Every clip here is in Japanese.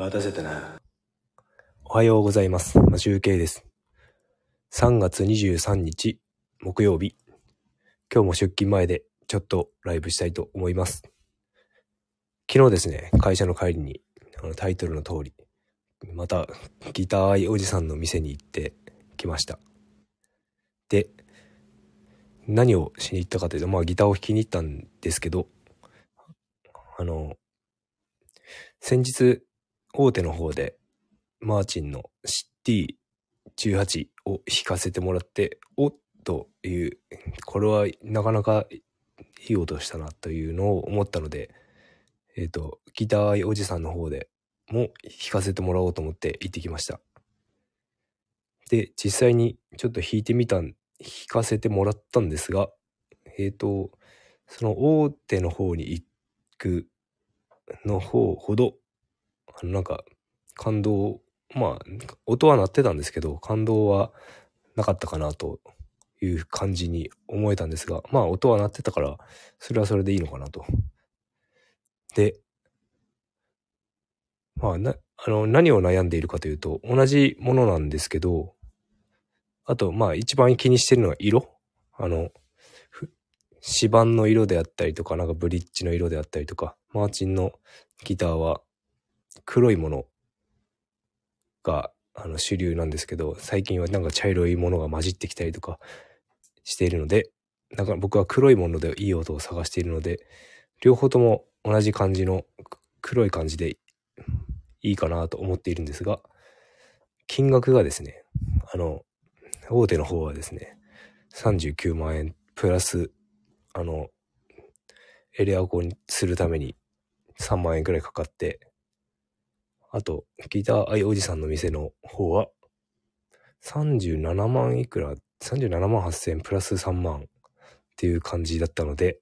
待たせたな。おはようございます。マシュウケイです。3月23日木曜日。今日も出勤前でちょっとライブしたいと思います。昨日ですね、会社の帰りにあのタイトルの通り、またギター愛おじさんの店に行ってきました。で、何をしに行ったかというと、まあギターを弾きに行ったんですけど、あの、先日大手の方でマーチンの CT18 を弾かせてもらって、おっという、これはなかなかいい音したなというのを思ったので、えっ、と、ギター愛おじさんの方でも弾かせてもらおうと思って行ってきました。で、実際にちょっと弾いてみたん、弾かせてもらったんですが、えっ、と、その大手の方に行くの方ほど、あのなんか感動、まあ、音は鳴ってたんですけど、感動はなかったかなという感じに思えたんですが、まあ音は鳴ってたから、それはそれでいいのかなと。で、まあな、あの、何を悩んでいるかというと、同じものなんですけど、あと、まあ一番気にしてるのは色あの、指板の色であったりとか、なんかブリッジの色であったりとか、マーチンのギターは黒いものがあの主流なんですけど、最近はなんか茶色いものが混じってきたりとかしているので、だから僕は黒いものでいい音を探しているので、両方とも同じ感じの黒い感じでいいかなと思っているんですが、金額がですね、あの、大手の方はですね、39万円プラス、あの、エレアコにするために3万円くらいかかって、あと、ギター愛おじさんの店の方は、37万いくら、37万8000プラス3万っていう感じだったので、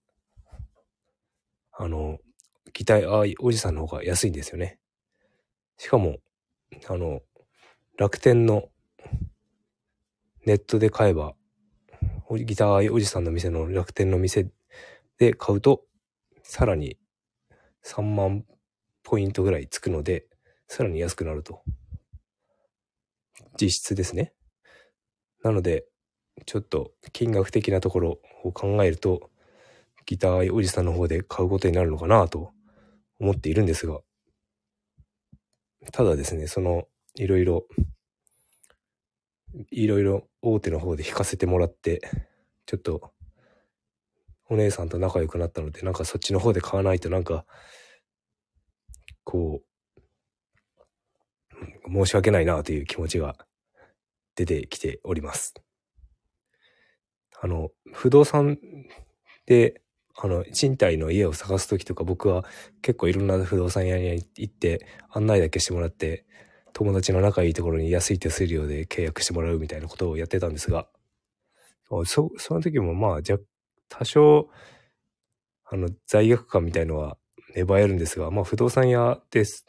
あの、ギター愛おじさんの方が安いんですよね。しかも、あの、楽天のネットで買えば、ギター愛おじさんの店の楽天の店で買うと、さらに3万ポイントぐらいつくので、さらに安くなると。実質ですね。なので、ちょっと金額的なところを考えると、ギターおじさんの方で買うことになるのかなと思っているんですが、ただですね、その、いろいろ、いろいろ大手の方で弾かせてもらって、ちょっと、お姉さんと仲良くなったので、なんかそっちの方で買わないとなんか、こう、申し訳ないなという気持ちが出てきております。あの、不動産で、あの、賃貸の家を探すときとか僕は結構いろんな不動産屋に行って案内だけしてもらって、友達の仲いいところに安い手数料で契約してもらうみたいなことをやってたんですが、そ、その時もまあ、じゃ、多少、あの、罪悪感みたいのは芽生えるんですが、まあ、不動産屋です。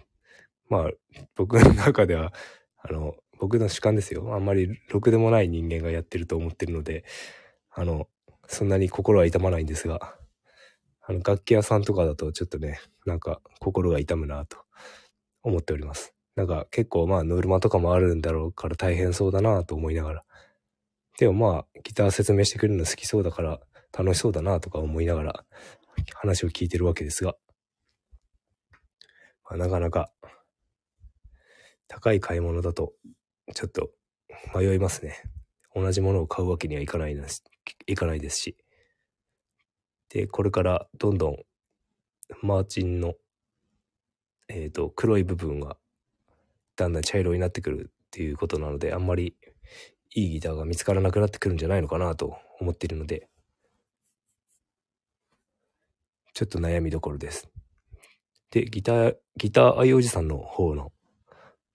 まあ、僕の中では、あの、僕の主観ですよ。あんまりろくでもない人間がやってると思ってるので、あの、そんなに心は痛まないんですが、あの、楽器屋さんとかだとちょっとね、なんか心が痛むなと思っております。なんか結構まあノルマとかもあるんだろうから大変そうだなと思いながら。でもまあギター説明してくれるの好きそうだから楽しそうだなとか思いながら話を聞いてるわけですが、まあ、なかなか高い買い物だとちょっと迷いますね。同じものを買うわけにはいかないですいかないですし。で、これからどんどんマーチンの、えっ、と、黒い部分がだんだん茶色になってくるっていうことなので、あんまりいいギターが見つからなくなってくるんじゃないのかなと思っているので、ちょっと悩みどころです。で、ギター、ギター愛おじさんの方の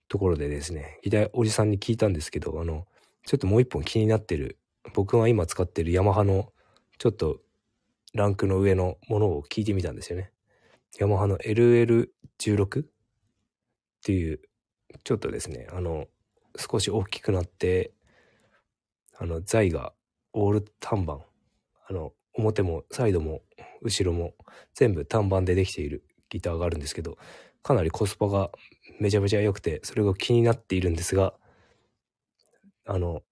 ところでですね、ギターおじさんに聞いたんですけど、あの、ちょっともう一本気になってる、僕が今使ってるヤマハのちょっとランクの上のものを聞いてみたんですよね。ヤマハの LL16 っていう、ちょっとですね、あの、少し大きくなって、あの、材がオール単板。あの、表もサイドも後ろも全部単板でできているギターがあるんですけど、かなりコスパがめちゃめちゃ良くて、それが気になっているんですが、あの、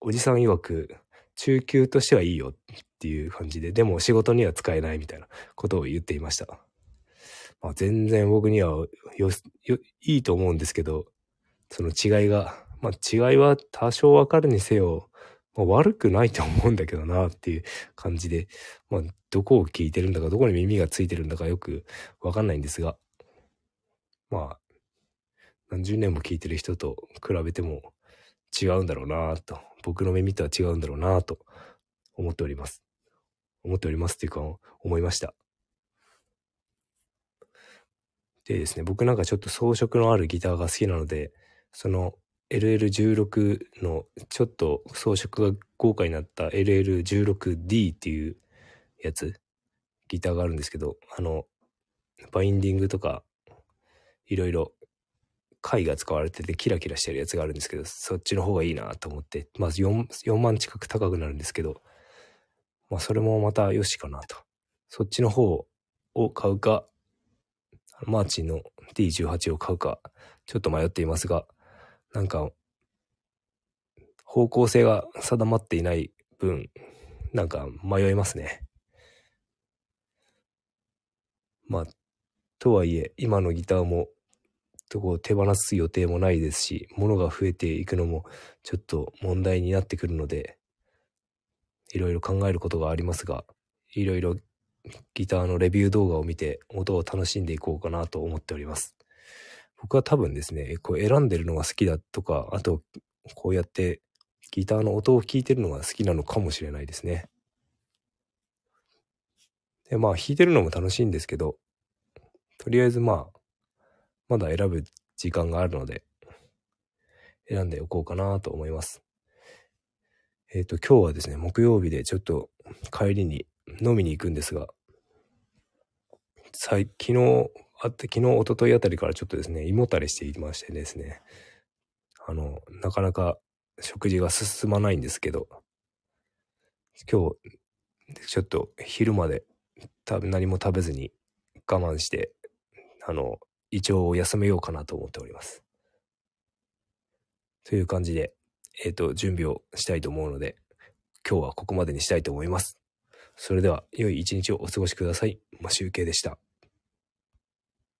おじさん曰く、中級としてはいいよっていう感じで、でも仕事には使えないみたいなことを言っていました。まあ、全然僕にはよ、よ、いいと思うんですけど、その違いが、まあ違いは多少わかるにせよ、まあ、悪くないと思うんだけどなっていう感じで、まあどこを聞いてるんだか、どこに耳がついてるんだかよくわかんないんですが、まあ、何十年も聞いてる人と比べても違うんだろうなと、僕の耳とは違うんだろうなと思っております。思っておりますっていうか、思いました。でですね、僕なんかちょっと装飾のあるギターが好きなので、その LL16 のちょっと装飾が豪華になった LL16D っていうやつ、ギターがあるんですけど、あの、バインディングとか、いろいろ貝が使われててキラキラしてるやつがあるんですけど、そっちの方がいいなと思って、まず 4, 4万近く高くなるんですけど、まあそれもまたよしかなと。そっちの方を買うか、マーチンの D18 を買うか、ちょっと迷っていますが、なんか、方向性が定まっていない分、なんか迷いますね。まあ、とはいえ、今のギターも、とこ手放す予定もないですし、物が増えていくのもちょっと問題になってくるので、いろいろ考えることがありますが、いろいろギターのレビュー動画を見て音を楽しんでいこうかなと思っております。僕は多分ですね、こう選んでるのが好きだとか、あと、こうやってギターの音を聴いてるのが好きなのかもしれないですね。で、まあ弾いてるのも楽しいんですけど、とりあえずまあ、まだ選ぶ時間があるので、選んでおこうかなと思います。えっ、ー、と、今日はですね、木曜日でちょっと帰りに飲みに行くんですが、昨日、あって、昨日、一昨日あたりからちょっとですね、胃もたれしていましてですね、あの、なかなか食事が進まないんですけど、今日、ちょっと昼まで何も食べずに我慢して、あの、一応休めようかなと思っております。という感じで、えっ、ー、と、準備をしたいと思うので、今日はここまでにしたいと思います。それでは、良い一日をお過ごしください。マシュウケでした。